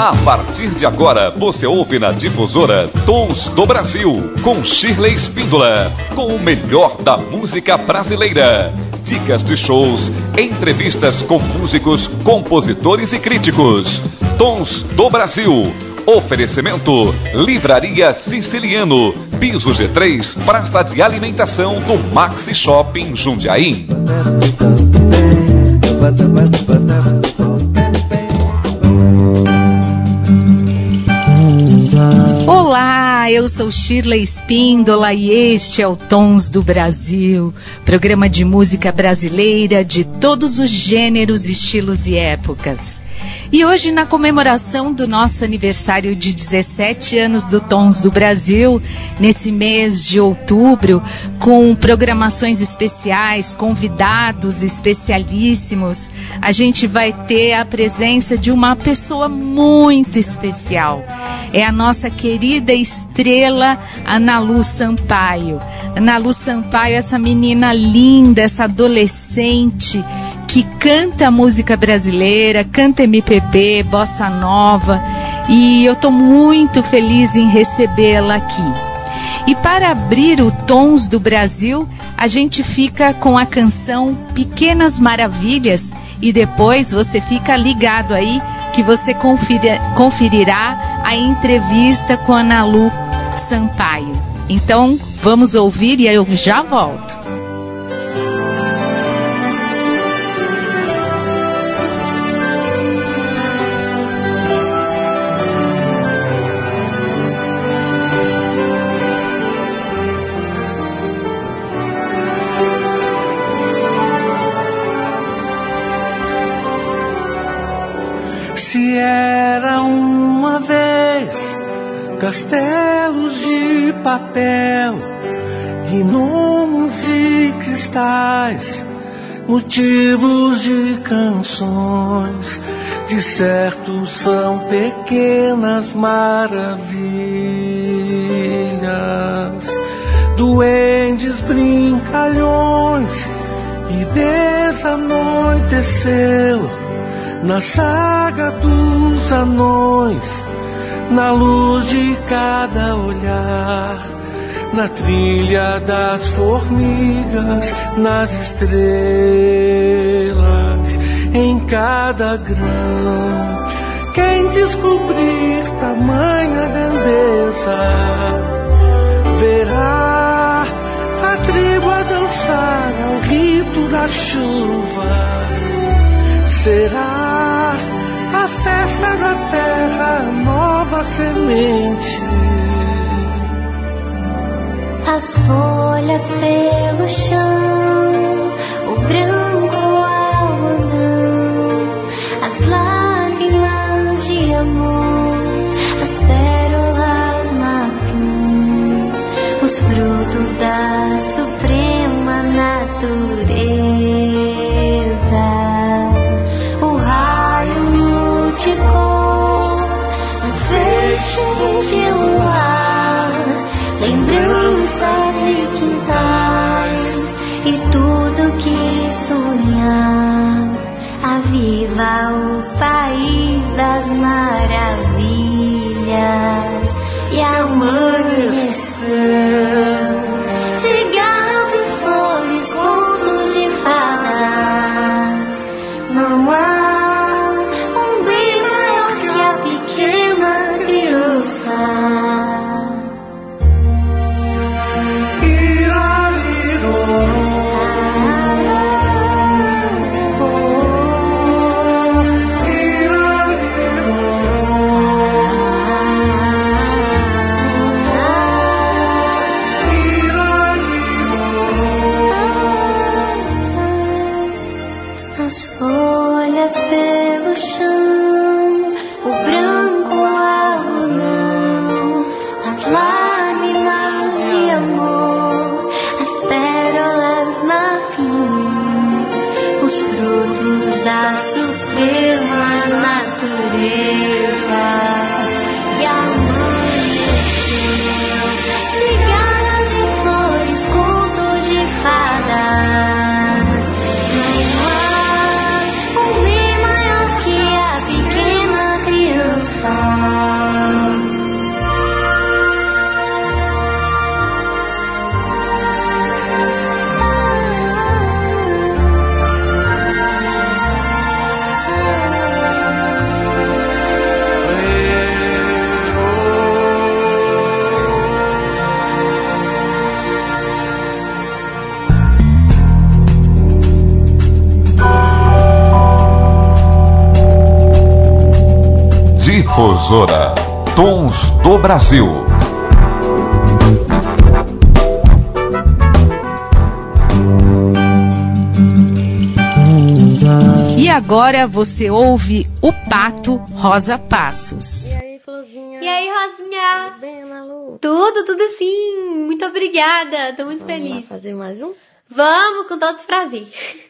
A partir de agora, você ouve na difusora Tons do Brasil, com Shirley Espíndola, com o melhor da música brasileira. Dicas de shows, entrevistas com músicos, compositores e críticos. Tons do Brasil. Oferecimento: Livraria Siciliano, Piso G3, Praça de Alimentação do Maxi Shopping Jundiaí. Eu sou Shirley Espíndola e este é o Tons do Brasil, programa de música brasileira de todos os gêneros, estilos e épocas. E hoje, na comemoração do nosso aniversário de 17 anos do Tons do Brasil, nesse mês de outubro, com programações especiais, convidados especialíssimos, a gente vai ter a presença de uma pessoa muito especial. É a nossa querida estrela Ana Lu Sampaio. Ana Lu Sampaio, essa menina linda, essa adolescente que canta música brasileira, canta MPB, bossa nova, e eu estou muito feliz em recebê-la aqui. E para abrir o Tons do Brasil, a gente fica com a canção Pequenas Maravilhas e depois você fica ligado aí que você conferirá a entrevista com a Ana Lu Sampaio. Então, vamos ouvir e eu já volto. Castelos de papel, gnomos e cristais, motivos de canções, de certo são pequenas maravilhas. Duendes brincalhões e desanoiteceu na saga dos anões na luz de cada olhar, na trilha das formigas, nas estrelas, em cada grão. Quem descobrir tamanha grandeza, verá a tribo a dançar ao rito da chuva. Será festa da terra, nova semente. As folhas pelo chão, Difusora Tons do Brasil. E agora você ouve o pato Rosa Passos. E aí, Florzinha? E aí, Rosinha? Tudo bem, Malu? Tudo, tudo sim. Muito obrigada. Tô muito Vamos feliz. Vamos fazer mais um? Vamos, com todo prazer.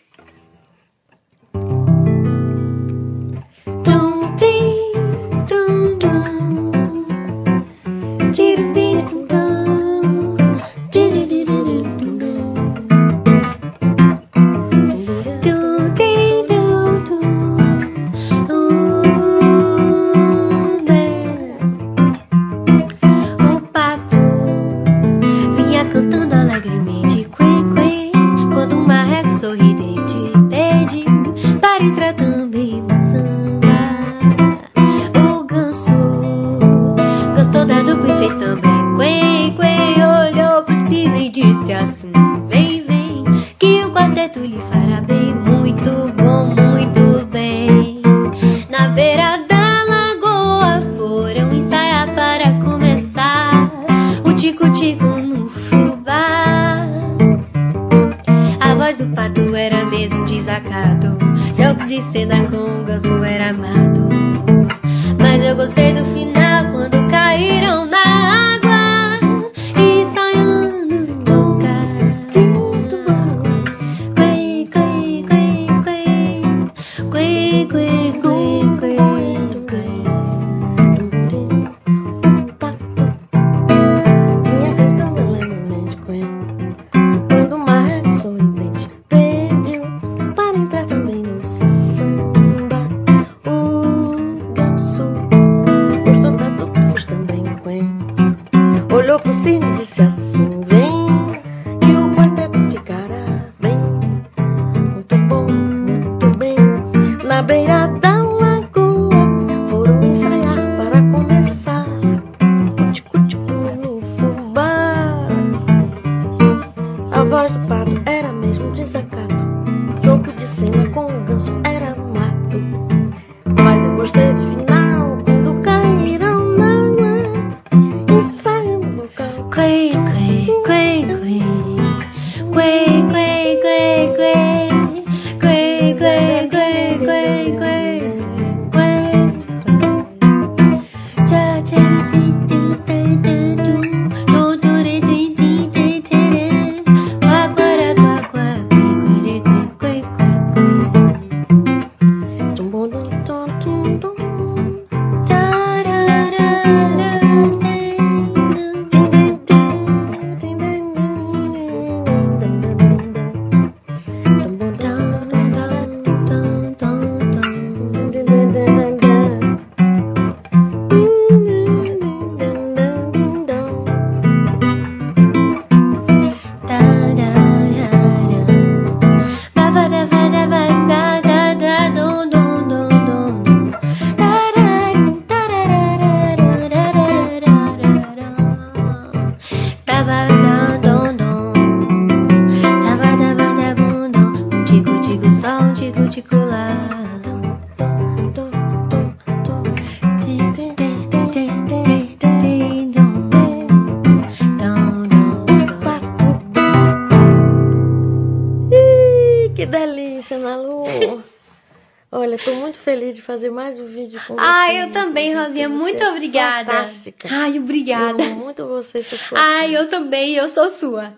fazer mais um vídeo com ah, você. Ah, eu né? também, Rosinha. Muito obrigada. Fantástica. Ai, obrigada. Eu muito você, sua Ah, eu também. Eu sou sua.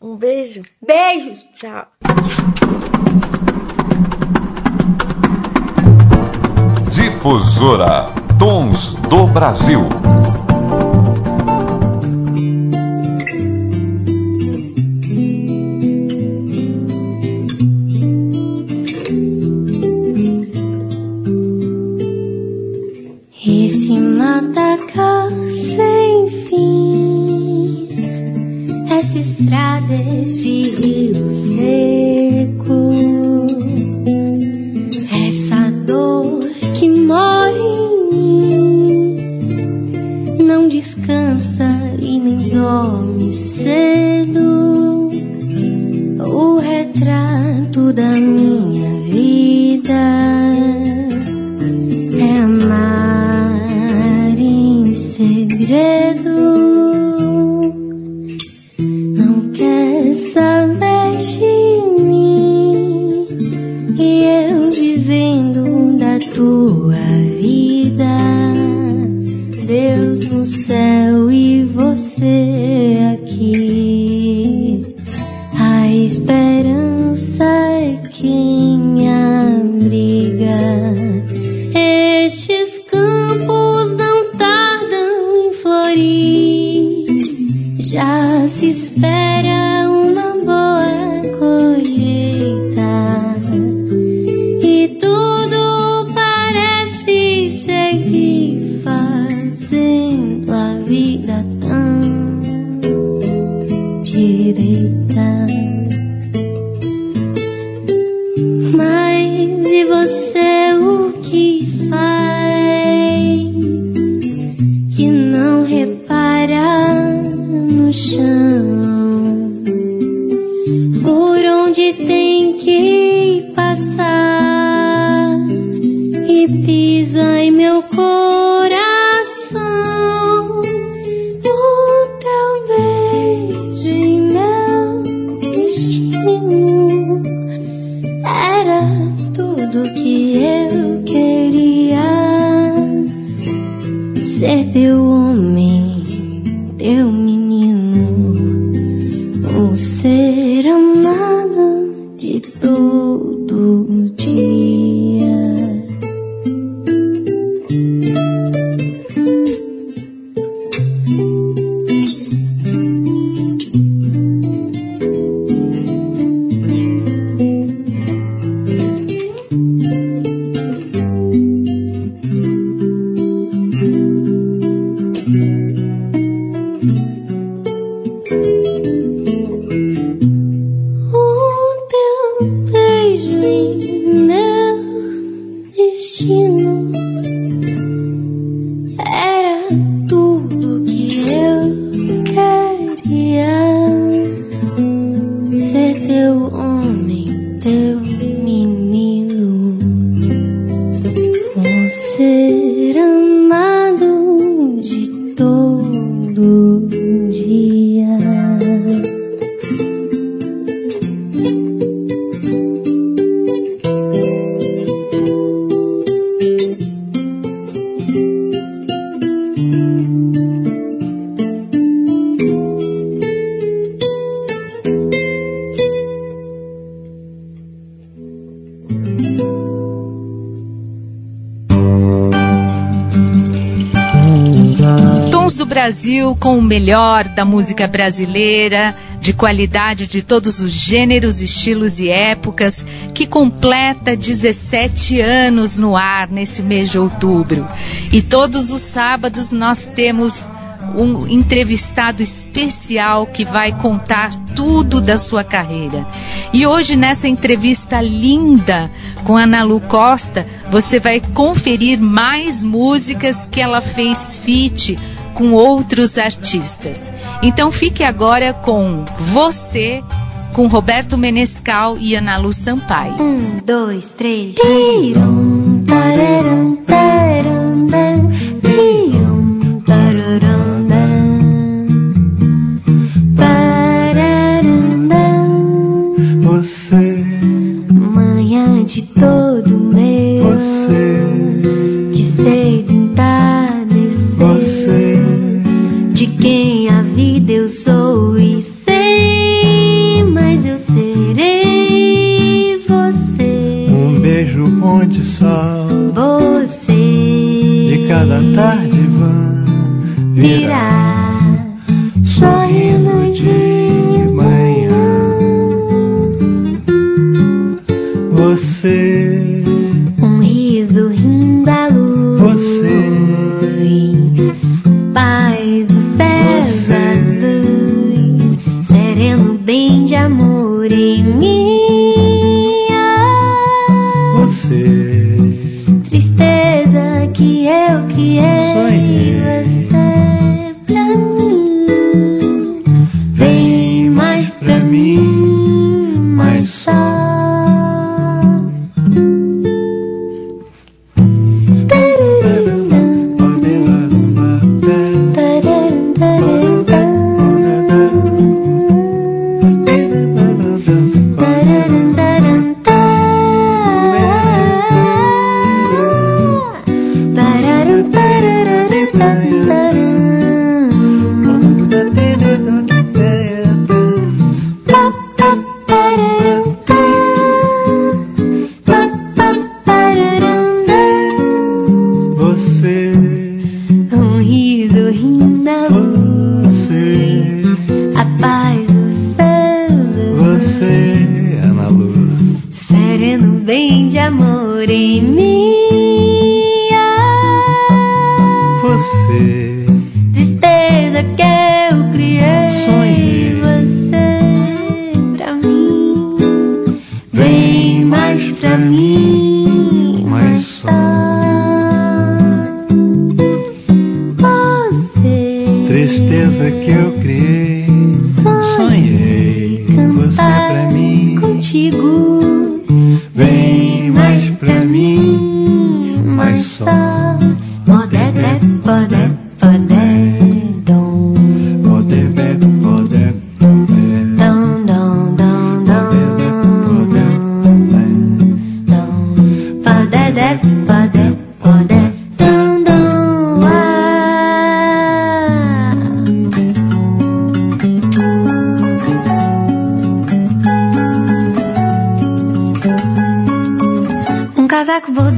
um beijo. Beijos. Tchau. Difusora Tons do Brasil. sem fim. Essa estrada, é esse rio. Brasil com o melhor da música brasileira, de qualidade de todos os gêneros, estilos e épocas, que completa 17 anos no ar nesse mês de outubro. E todos os sábados nós temos um entrevistado especial que vai contar tudo da sua carreira. E hoje, nessa entrevista linda com Ana Lu Costa, você vai conferir mais músicas que ela fez feat com outros artistas. Então fique agora com Você, com Roberto Menescal e Ana Lu Sampaio. Um, dois, três. Tirum,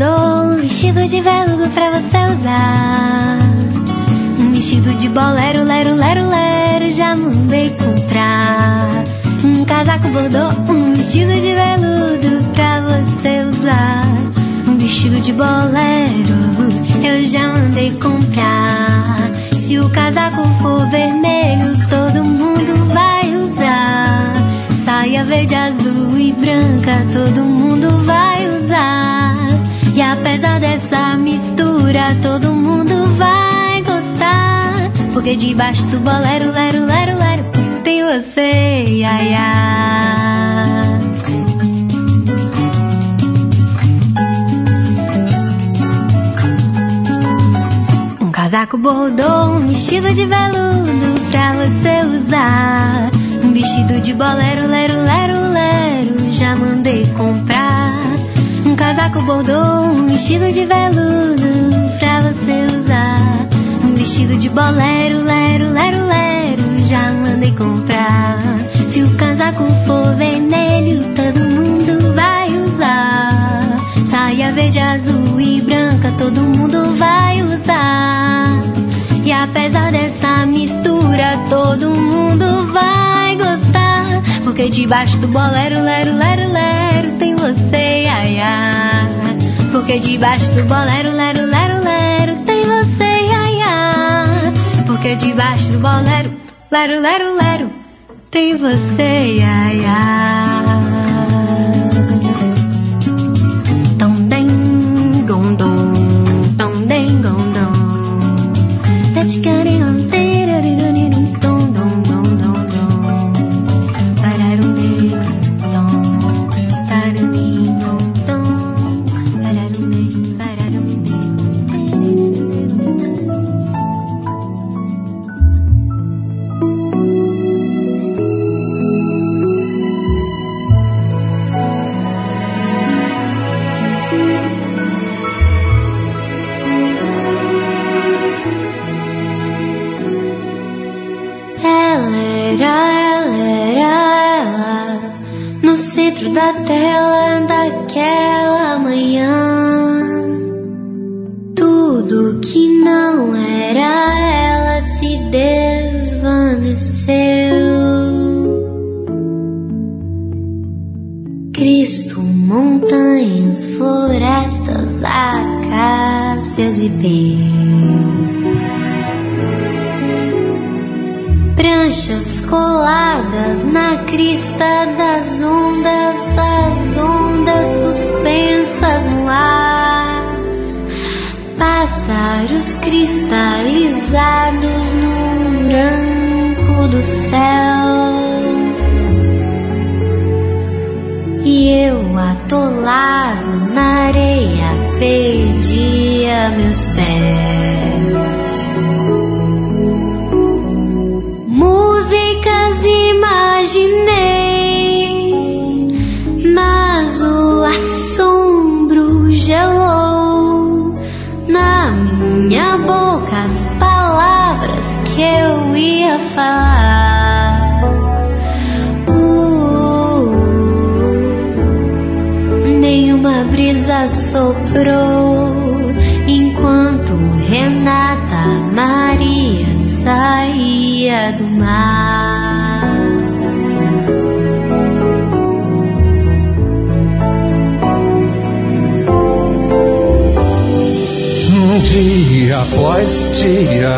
um vestido de veludo pra você usar. Um vestido de bolero, lero, lero, lero, já mandei comprar. Um casaco bordô, um vestido de veludo pra você usar. Um vestido de bolero, eu já mandei comprar. Se o casaco for vermelho, todo mundo vai usar. Saia verde, azul e branca, todo mundo vai usar. E apesar dessa mistura, todo mundo vai gostar. Porque debaixo do bolero, lero, lero, lero, tem você, ia, ia. Um casaco bordô, um vestido de veludo pra você usar. Um vestido de bolero, lero, lero, lero, já mandei comprar. Casaco bordô, um vestido de veludo pra você usar. Um vestido de bolero, lero, lero, lero, já mandei comprar. Se o casaco for vermelho, todo mundo vai usar. Saia verde, azul e branca, todo mundo vai usar. E apesar dessa mistura, todo mundo vai gostar. Porque debaixo do bolero, lero, lero, lero, tem você, ai. Porque debaixo do bolero, lero, lero, lero, tem você, ai, ai. Porque debaixo do bolero, lero, lero, lero, tem você, ai. Pranchas coladas na crista das ondas, as ondas suspensas no ar. Pássaros cristalizados no branco dos céus. E eu atolado na areia perdia meus pés. Após dia,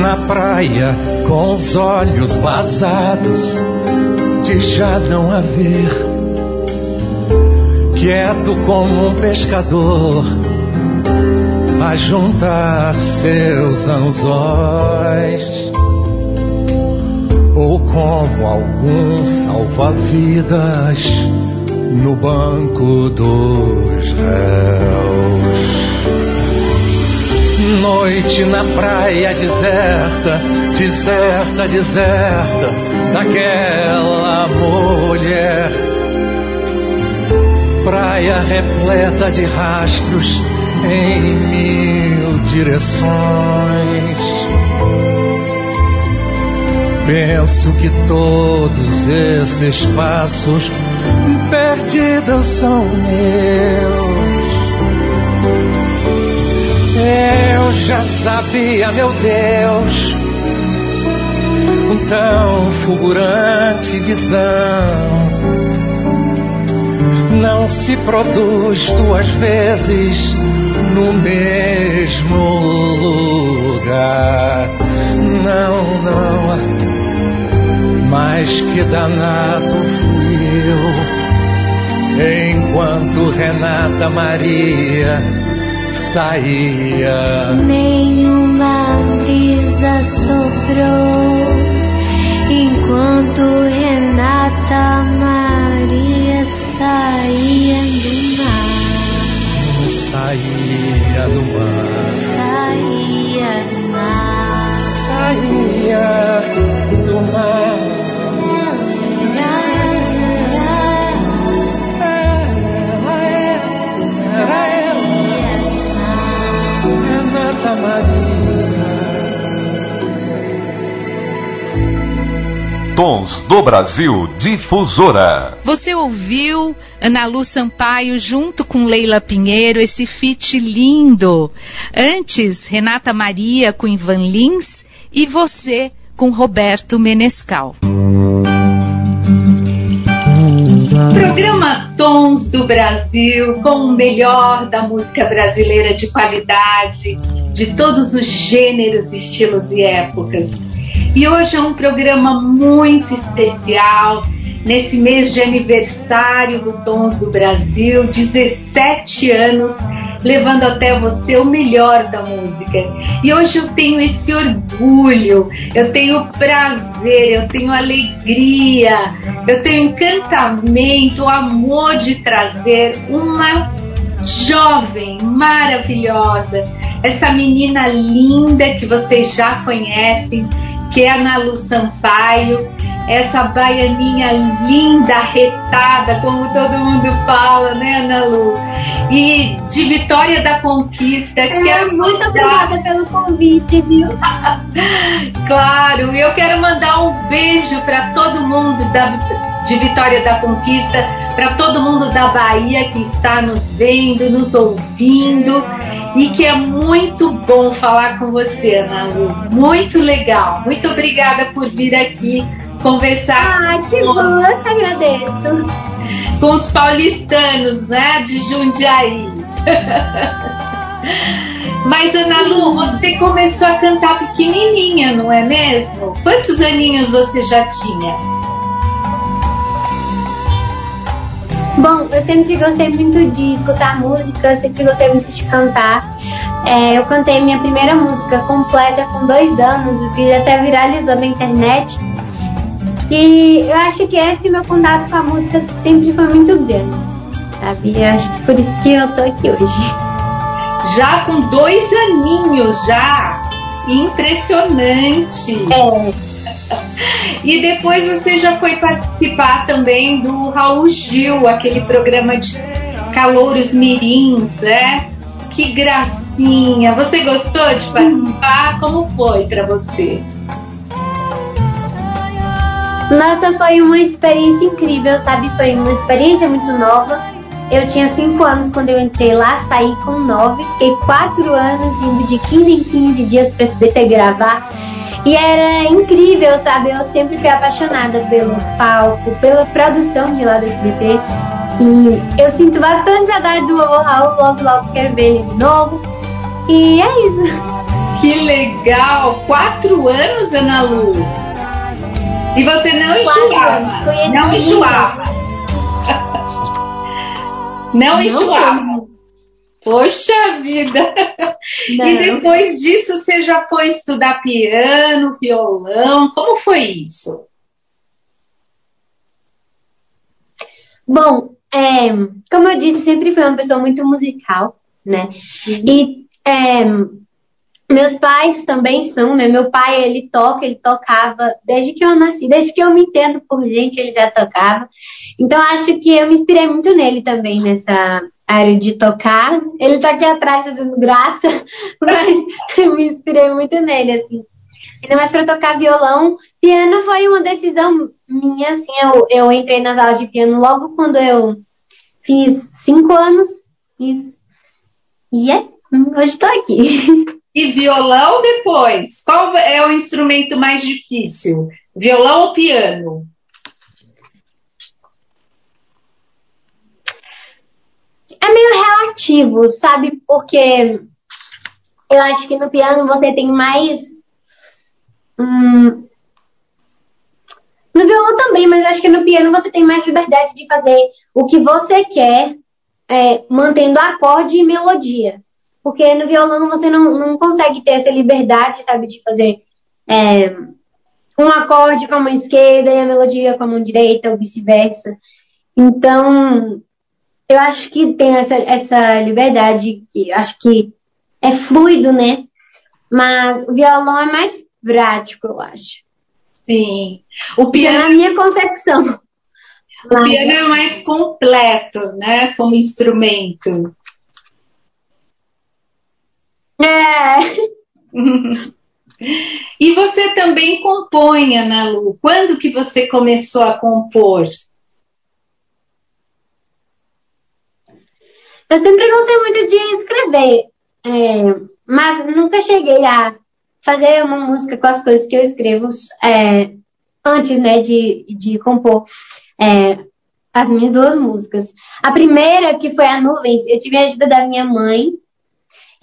na praia, com os olhos vazados, de já não haver. Quieto como um pescador, a juntar seus anzóis. Ou como algum salva-vidas no banco dos réus. Noite na praia deserta, deserta, deserta, daquela mulher. Praia repleta de rastros em mil direções. Penso que todos esses passos perdidos são meus sabia, meu Deus, um tão fulgurante visão. Não se produz duas vezes no mesmo lugar. Não, não. Mas que danado fui eu, enquanto Renata Maria saía. Nenhuma brisa soprou enquanto Renata Maria saía do mar. Saía do mar, Saía do mar. saía do mar. Maria. Tons do Brasil Difusora. Você ouviu Ana Lu Sampaio junto com Leila Pinheiro, esse feat lindo. Antes, Renata Maria com Ivan Lins e você com Roberto Menescal. Programa Tons do Brasil, com o melhor da música brasileira de qualidade, de todos os gêneros, estilos e épocas. E hoje é um programa muito especial, nesse mês de aniversário do Tons do Brasil, 17 anos, levando até você o melhor da música. E hoje eu tenho esse orgulho, eu tenho prazer, eu tenho alegria, eu tenho encantamento, o amor de trazer uma jovem maravilhosa, essa menina linda que vocês já conhecem, que é a Ana Lu Sampaio, essa baianinha linda, retada, como todo mundo fala, né, Ana Lu? E de Vitória da Conquista, que é Muito obrigada pelo convite, viu? Claro, eu quero mandar um beijo para todo mundo da, de Vitória da Conquista, para todo mundo da Bahia que está nos vendo, nos ouvindo, e que é muito bom falar com você, Ana Lu. Muito legal. Muito obrigada por vir aqui conversar Ai, que com, bom, eu que agradeço. com os paulistanos, né, de Jundiaí. Mas, Ana Lu, você começou a cantar pequenininha, não é mesmo? Quantos aninhos você já tinha? Bom, eu sempre gostei muito de escutar música, sempre gostei muito de cantar. É, eu cantei minha primeira música completa com dois anos, o vídeo até viralizou na internet. E eu acho que esse meu contato com a música sempre foi muito grande, sabe? Eu acho que por isso que eu tô aqui hoje. Já com dois aninhos, já. Impressionante. É, E depois você já foi participar também do Raul Gil, aquele programa de calouros mirins, né? Que gracinha. Você gostou de participar? Como foi pra você? Nossa, foi uma experiência incrível, sabe? Foi uma experiência muito nova. Eu tinha 5 anos quando eu entrei lá, saí com 9, fiquei 4 anos indo de 15 em 15 dias pra SBT gravar. E era incrível, sabe? Eu sempre fui apaixonada pelo palco, pela produção de lá do SBT. E eu sinto bastante saudade do vovô Raul, logo logo quero ver ele de novo. E é isso. Que legal! Quatro anos, Ana Lu. E você não. Conheci Não enjoava? Não enjoava? Poxa vida! Não. E depois disso você já foi estudar piano, violão? Como foi isso? Bom, é, como eu disse, sempre fui uma pessoa muito musical, né? E é, meus pais também são, né? Meu pai, ele toca, ele tocava desde que eu nasci, desde que eu me entendo por gente, ele já tocava. Então, acho que eu me inspirei muito nele também, nessa área de tocar. Ele tá aqui atrás fazendo graça, mas eu me inspirei muito nele, assim. Ainda mais para tocar violão. Piano foi uma decisão minha, assim, eu, eu entrei nas aulas de piano logo quando eu fiz cinco anos. Fiz, e é, hoje tô aqui. e violão depois. Qual é o instrumento mais difícil? Violão ou piano? É meio relativo, sabe? Porque eu acho que no piano você tem mais. Hum, no violão também, mas acho que no piano você tem mais liberdade de fazer o que você quer, é, mantendo acorde e melodia. Porque no violão você não, não consegue ter essa liberdade, sabe, de fazer é, um acorde com a mão esquerda e a melodia com a mão direita, ou vice-versa. Então, eu acho que tem essa, essa liberdade, que acho que é fluido, né? Mas o violão é mais prático, eu acho. Sim. O piano, na minha concepção. O piano é mais completo, né? Como instrumento. É. e você também compõe, Ana Lu. Quando que você começou a compor? Eu sempre gostei muito de escrever, é, mas nunca cheguei a fazer uma música com as coisas que eu escrevo é, antes, né, de, de compor é, as minhas duas músicas. A primeira, que foi a Nuvens, eu tive a ajuda da minha mãe,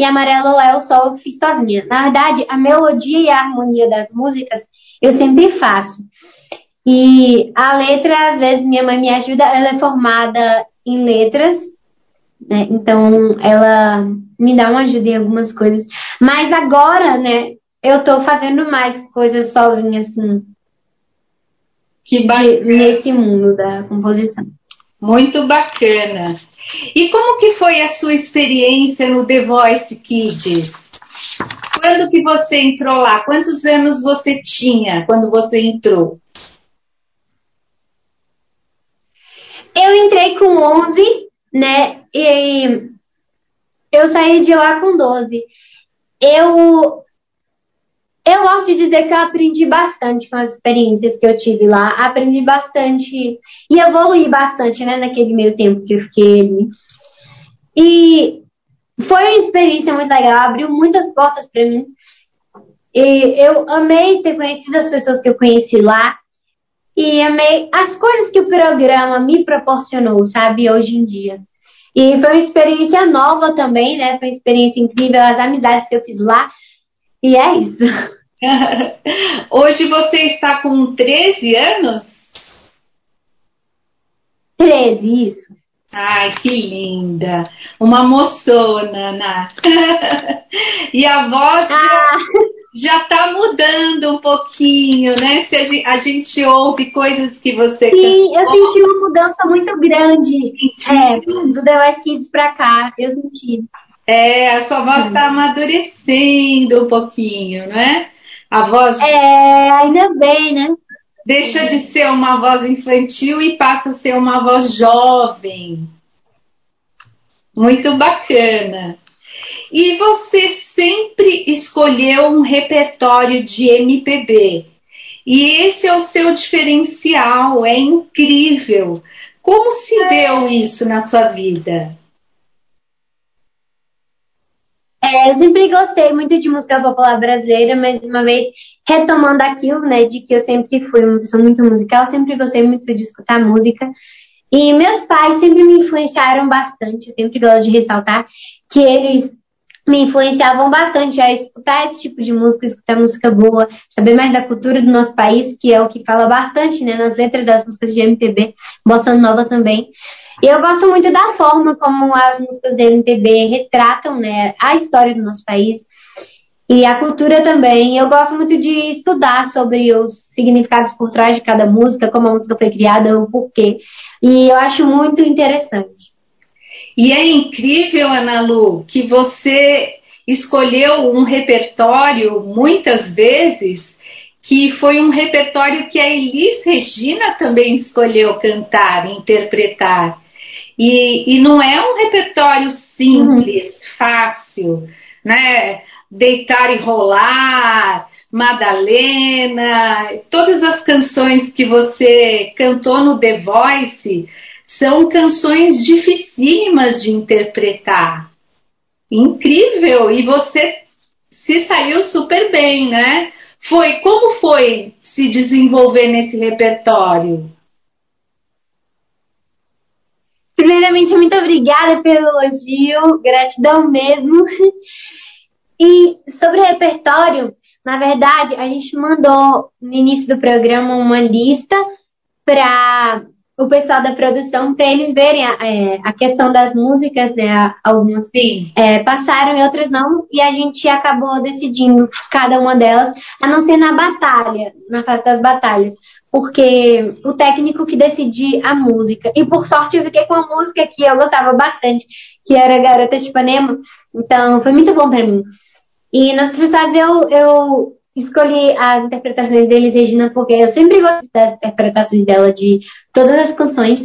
e Amarelo é o Sol eu fiz sozinha. Na verdade, a melodia e a harmonia das músicas eu sempre faço. E a letra, às vezes, minha mãe me ajuda, ela é formada em letras, né? Então ela me dá uma ajuda em algumas coisas. Mas agora, né, eu tô fazendo mais coisas sozinha, assim. Que bacana. Nesse mundo da composição. Muito bacana. E como que foi a sua experiência no The Voice Kids? Quando que você entrou lá? Quantos anos você tinha quando você entrou? Eu entrei com 11, né? E eu saí de lá com 12. Eu eu gosto de dizer que eu aprendi bastante com as experiências que eu tive lá. Aprendi bastante e evolui bastante, né, naquele meio tempo que eu fiquei ali. E foi uma experiência muito legal, abriu muitas portas para mim. E eu amei ter conhecido as pessoas que eu conheci lá. E amei as coisas que o programa me proporcionou, sabe, hoje em dia. E foi uma experiência nova também, né? Foi uma experiência incrível, as amizades que eu fiz lá. E é isso. Hoje você está com 13 anos? 13, isso. Ai, que linda! Uma moçona, Ana. e a voz ah. já está mudando um pouquinho, né? Se a gente, a gente, ouve coisas que você Sim, cantou. eu senti uma mudança muito grande. É, do The West Kids pra cá, eu senti. É, a sua voz está amadurecendo um pouquinho, não é? A voz. É, ainda bem, né? Deixa de ser uma voz infantil e passa a ser uma voz jovem. Muito bacana. E você sempre escolheu um repertório de MPB. E esse é o seu diferencial, é incrível. Como se deu isso na sua vida? É, eu sempre gostei muito de música popular brasileira, mas uma vez retomando aquilo, né, de que eu sempre fui uma pessoa muito musical, sempre gostei muito de escutar música. E meus pais sempre me influenciaram bastante, eu sempre gosto de ressaltar que eles me influenciavam bastante a escutar esse tipo de música, escutar música boa, saber mais da cultura do nosso país, que é o que fala bastante, né, nas letras das músicas de MPB, bossa nova também. E eu gosto muito da forma como as músicas da MPB retratam né, a história do nosso país e a cultura também. Eu gosto muito de estudar sobre os significados por trás de cada música, como a música foi criada, o porquê. E eu acho muito interessante. E é incrível, Ana Lu, que você escolheu um repertório, muitas vezes, que foi um repertório que a Elis Regina também escolheu cantar, interpretar. E, e não é um repertório simples, uhum. fácil, né? Deitar e rolar, Madalena, todas as canções que você cantou no The Voice são canções dificílimas de interpretar. Incrível! E você se saiu super bem, né? Foi como foi se desenvolver nesse repertório? Primeiramente, muito obrigada pelo elogio, gratidão mesmo. E sobre o repertório, na verdade, a gente mandou no início do programa uma lista para o pessoal da produção para eles verem a, é, a, questão das músicas, né? Algumas é, passaram e outras não, e a gente acabou decidindo cada uma delas, a não ser na batalha, na fase das batalhas. Porque o técnico que decidia a música. E por sorte eu fiquei com uma música que eu gostava bastante, que era Garota de Ipanema. Então foi muito bom para mim. E nas outras fases eu, eu escolhi as interpretações deles, Regina, porque eu sempre gosto das interpretações dela de todas as canções.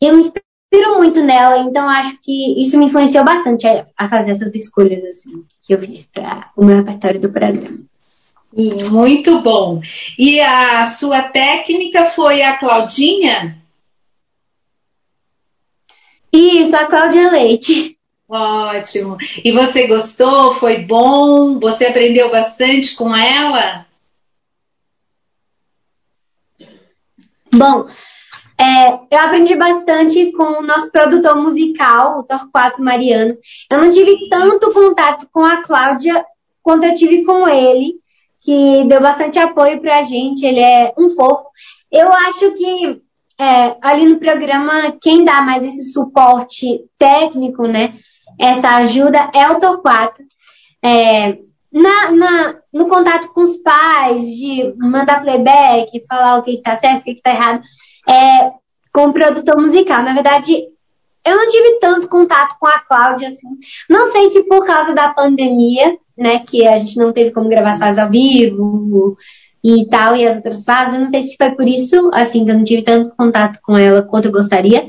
E eu me inspiro muito nela, então acho que isso me influenciou bastante a, a fazer essas escolhas assim que eu fiz para o meu repertório do programa. Muito bom. E a sua técnica foi a Claudinha? Isso, a Cláudia Leite. Ótimo. E você gostou? Foi bom? Você aprendeu bastante com ela? Bom, é, eu aprendi bastante com o nosso produtor musical, o Torquato Mariano. Eu não tive tanto contato com a Cláudia quanto eu tive com ele, que deu bastante apoio pra gente. Ele é um fofo. Eu acho que é, ali no programa, quem dá mais esse suporte técnico, né? Essa ajuda é o Torquato. É, na, na, no contato com os pais, de mandar playback, falar o que está certo, o que está errado, é, com o produtor musical. Na verdade, eu não tive tanto contato com a Cláudia, assim. Não sei se por causa da pandemia, né, que a gente não teve como gravar as fases ao vivo e tal, e as outras fases, eu não sei se foi por isso, assim, que eu não tive tanto contato com ela quanto eu gostaria.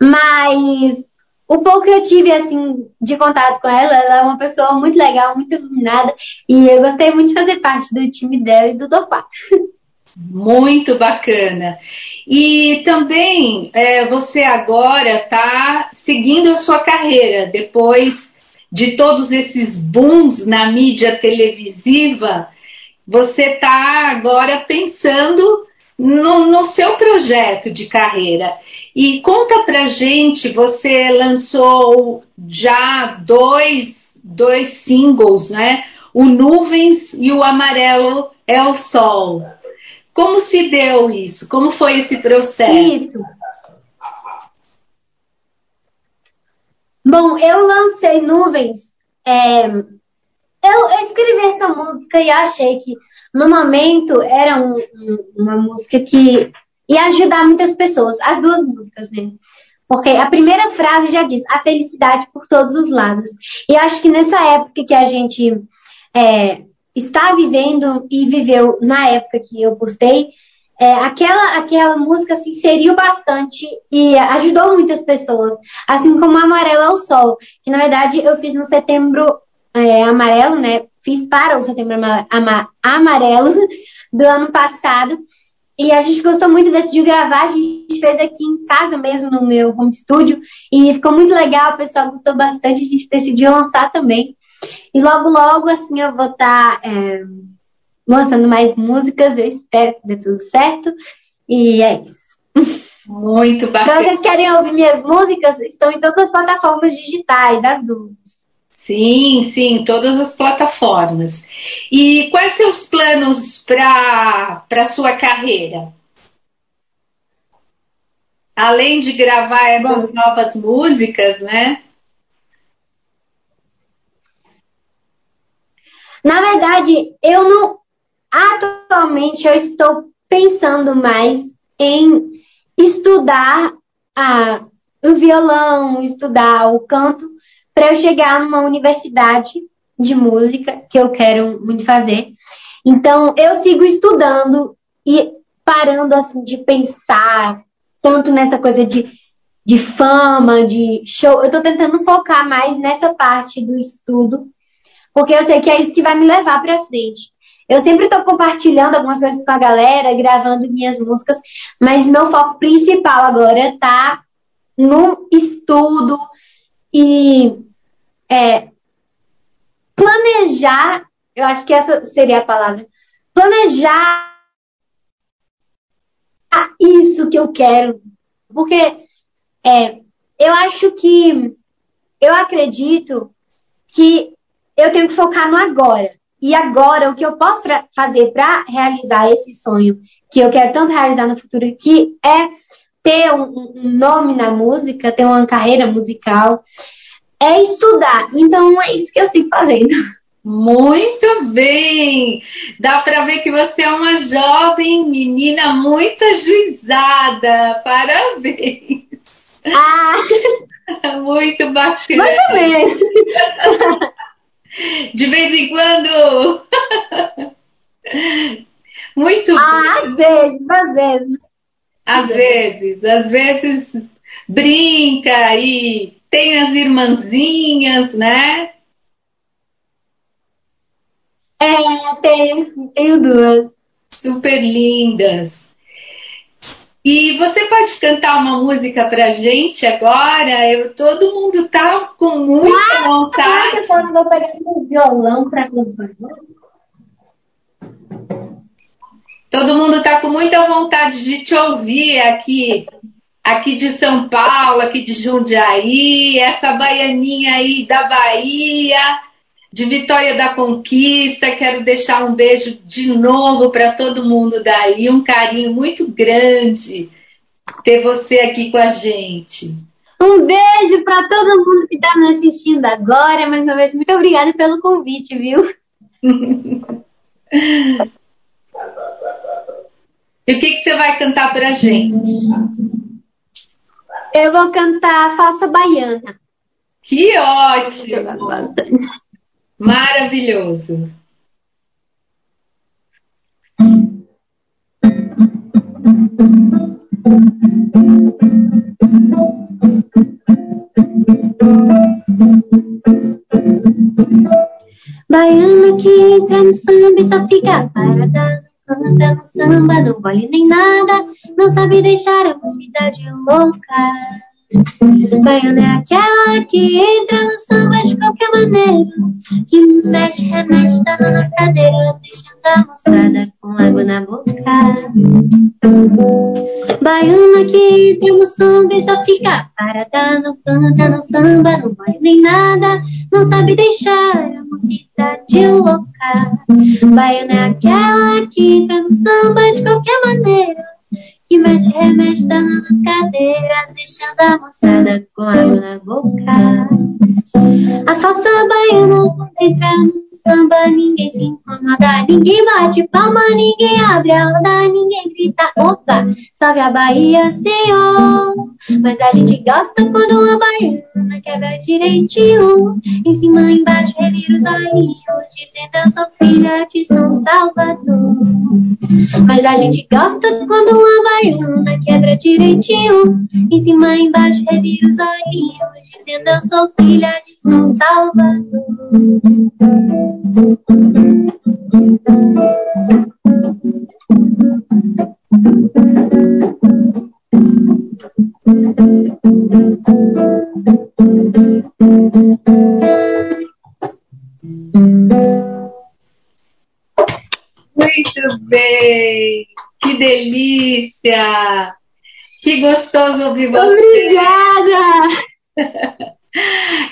Mas o pouco que eu tive, assim, de contato com ela, ela é uma pessoa muito legal, muito iluminada, e eu gostei muito de fazer parte do time dela e do Torquato. Muito bacana. E também é, você agora está seguindo a sua carreira, depois de todos esses booms na mídia televisiva, você está agora pensando no, no seu projeto de carreira. E conta pra gente, você lançou já dois, dois singles, né? O Nuvens e o Amarelo é o Sol. Como se deu isso? Como foi esse processo? Isso. Bom, eu lancei Nuvens. É, eu, escrevi essa música e achei que no momento era um, uma música que e ajudar muitas pessoas. As duas músicas, né? Porque a primeira frase já diz a felicidade por todos os lados. E eu acho que nessa época que a gente é, está vivendo e viveu na época que eu postei, é, aquela, aquela música se inseriu bastante e ajudou muitas pessoas. Assim como Amarelo ao Sol, que na verdade eu fiz no setembro é, amarelo, né? Fiz para o setembro amarelo do ano passado. E a gente gostou muito, decidiu gravar, a gente fez aqui em casa mesmo, no meu home studio, e ficou muito legal, o pessoal gostou bastante, a gente decidiu lançar também. E logo, logo, assim, eu vou estar tá, é, lançando mais músicas, eu espero que dê tudo certo, e é isso. Muito bacana. Se vocês querem ouvir minhas músicas, estão em todas as plataformas digitais, das duas. Sim, sim, todas as plataformas. E quais seus planos para a sua carreira? Além de gravar essas Bom, novas músicas, né? Na verdade, eu não. Atualmente eu estou pensando mais em estudar a, o violão, estudar o canto, para eu chegar numa universidade de música que eu quero muito fazer. Então, eu sigo estudando e parando assim de pensar tanto nessa coisa de, de fama, de show. Eu tô tentando focar mais nessa parte do estudo, porque eu sei que é isso que vai me levar para frente. Eu sempre estou compartilhando algumas coisas com a galera, gravando minhas músicas, mas meu foco principal agora tá no estudo e é, planejar eu acho que essa seria a palavra. Planejar isso que eu quero. Porque é, eu acho que eu acredito que eu tenho que focar no agora. E agora, o que eu posso pra, fazer para realizar esse sonho que eu quero tanto realizar no futuro, que é ter um, um nome na música, ter uma carreira musical, é estudar. Então é isso que eu sigo fazendo. Muito bem! Dá para ver que você é uma jovem menina muito ajuizada. Parabéns! Ah! Muito bacana! Ou menos! De vez em quando! Muito ah, às vezes, às vezes. Às vezes, às vezes brinca e tem as irmãzinhas, né? É, tenho, tenho duas. Super lindas. E você pode cantar uma música pra gente agora? Eu, todo mundo tá com muita ah, vontade. Eu vou pegar um violão pra cantar. Todo mundo tá com muita vontade de te ouvir aqui, aqui de São Paulo, aqui de Jundiaí, essa baianinha aí da Bahia de Vitória da Conquista. Quero deixar um beijo de novo para todo mundo daí, um carinho muito grande ter você aqui com a gente. Um beijo para todo mundo que está me assistindo agora. Mais uma vez, muito obrigada pelo convite, viu? e o que, que você vai cantar para a gente? Eu vou cantar Falsa Baiana. Que ótimo! Maravilhoso. Baiana que entra no samba e só fica parada. Canta no samba, não vale nem nada. Não sabe deixar a mocidade louca. Baiana é aquela que entra no samba de qualquer maneira, que mexe, remexe, dando nas cadeiras, deixando a moçada com água na boca. Baiana que entra no samba e só fica parada, não canta no samba, não vai nem nada, não sabe deixar a mocidade louca. Baiana é aquela que entra no samba de qualquer maneira que mexe, remexe, dando nas cadeiras, deixando a moçada com água na boca. A falsa baiana quando entra no samba, ninguém se incomoda, ninguém bate palma, ninguém abre a roda, ninguém grita, opa, salve a Bahia, senhor. Mas a gente gosta quando uma baiana quebra direitinho, em cima, embaixo, revira os olhinhos, dizendo eu sou filha de São Salvador. Mas a gente gosta quando uma baiana quebra direitinho, em cima, embaixo, revira os olhinhos, dizendo eu sou filha de São Salvador. Muito bem! Que delícia! Que gostoso ouvir você! Obrigada!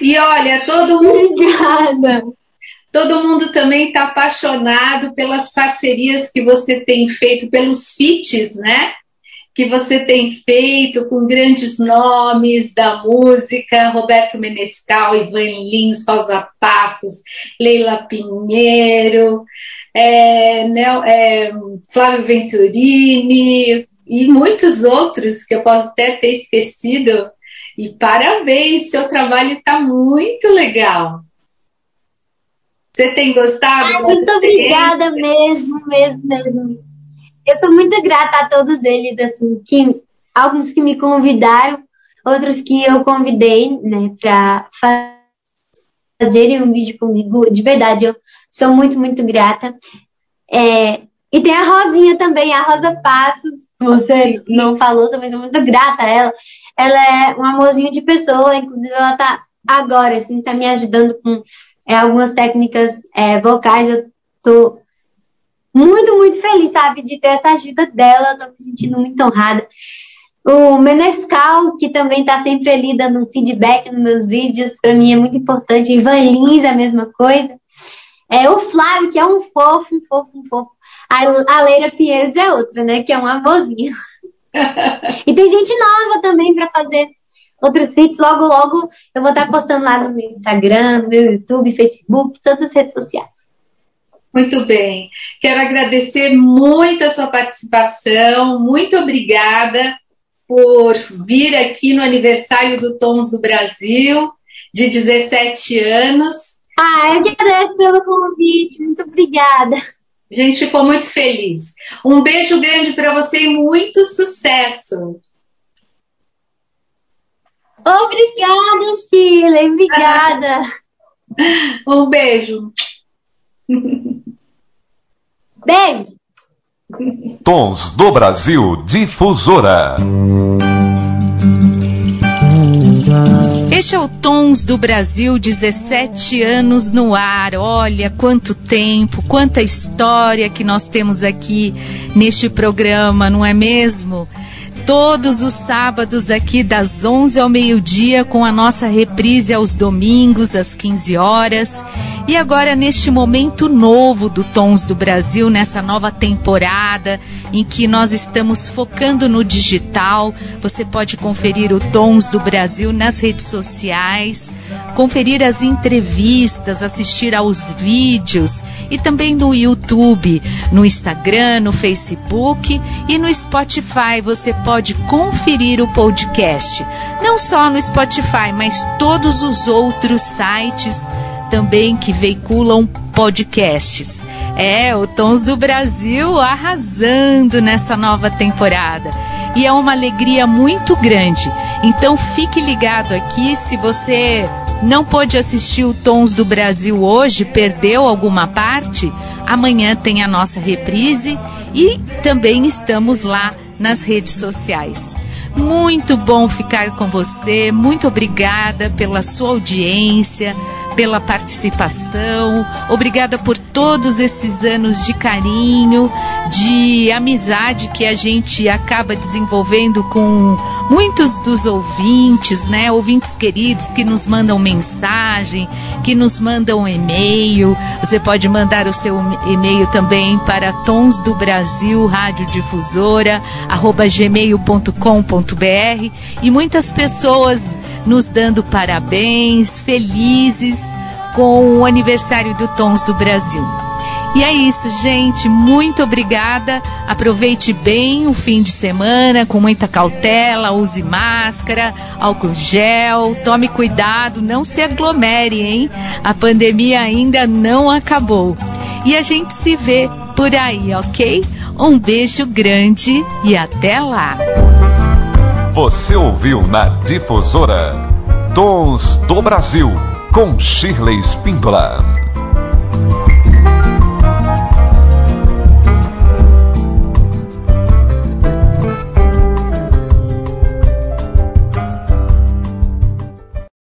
e olha, todo mundo. Obrigada! Todo mundo também está apaixonado pelas parcerias que você tem feito, pelos feats, né? Que você tem feito com grandes nomes da música, Roberto Menescal, Ivan Lins, Rosa Passos, Leila Pinheiro, é, né, é, Flávio Venturini e muitos outros que eu posso até ter esquecido. E parabéns, seu trabalho está muito legal. Você tem gostado? Ai, muito obrigada mesmo, mesmo, mesmo. Eu sou muito grata a todos eles, assim, que alguns que me convidaram, outros que eu convidei, né, para fazerem um vídeo comigo. De verdade, eu sou muito, muito grata. É, e tem a Rosinha também, a Rosa Passos. Você não falou, também sou muito grata a ela. Ela é um amorzinho de pessoa, inclusive ela tá agora, assim, tá me ajudando com é, algumas técnicas é, vocais. Eu tô muito, muito feliz, sabe, de ter essa ajuda dela. Eu tô me sentindo muito honrada. O Menescal, que também tá sempre ali dando um feedback nos meus vídeos, para mim é muito importante. Ivan Lins, a mesma coisa. É o Flávio, que é um fofo, um fofo, um fofo. A, Leira Pinheiros é outra, né? Que é um amorzinho. E tem gente nova também para fazer outros vídeos. Logo, logo eu vou estar postando lá no meu Instagram, no meu YouTube, Facebook, todas as redes sociais. Muito bem. Quero agradecer muito a sua participação. Muito obrigada por vir aqui no aniversário do Tons do Brasil, de 17 anos. Ah, eu que agradeço pelo convite. Muito obrigada. A gente ficou muito feliz. Um beijo grande para você e muito sucesso. Obrigada, Sheila. Obrigada. um beijo. Beijo. Tons do Brasil Difusora. Este é o Tons do Brasil, 17 anos no ar. Olha quanto tempo, quanta história que nós temos aqui neste programa, não é mesmo? Todos os sábados aqui das 11 ao meio-dia com a nossa reprise aos domingos às 15 horas. E agora neste momento novo do Tons do Brasil, nessa nova temporada em que nós estamos focando no digital, você pode conferir o Tons do Brasil nas redes sociais, conferir as entrevistas, assistir aos vídeos e também no YouTube, no Instagram, no Facebook e no Spotify. Você pode conferir o podcast. Não só no Spotify, mas todos os outros sites também que veiculam podcasts. É, o Tons do Brasil arrasando nessa nova temporada. E é uma alegria muito grande. Então fique ligado aqui se você não pôde assistir o Tons do Brasil hoje, perdeu alguma parte, amanhã tem a nossa reprise e também estamos lá nas redes sociais. Muito bom ficar com você, muito obrigada pela sua audiência, pela participação, obrigada por todos esses anos de carinho, de amizade que a gente acaba desenvolvendo com muitos dos ouvintes, né? Ouvintes queridos que nos mandam mensagem, que nos mandam e-mail. Você pode mandar o seu e-mail também para tons do Brasil Rádio Difusora arroba gmail.com.br e muitas pessoas nos dando parabéns, felizes com o aniversário do Tons do Brasil. E é isso, gente. Muito obrigada. Aproveite bem o fim de semana com muita cautela. Use máscara, álcool gel. Tome cuidado, não se aglomere, hein? A pandemia ainda não acabou. E a gente se vê por aí, ok? Um beijo grande e até lá. Você ouviu na Difusora Tons do Brasil com Shirley Spindler.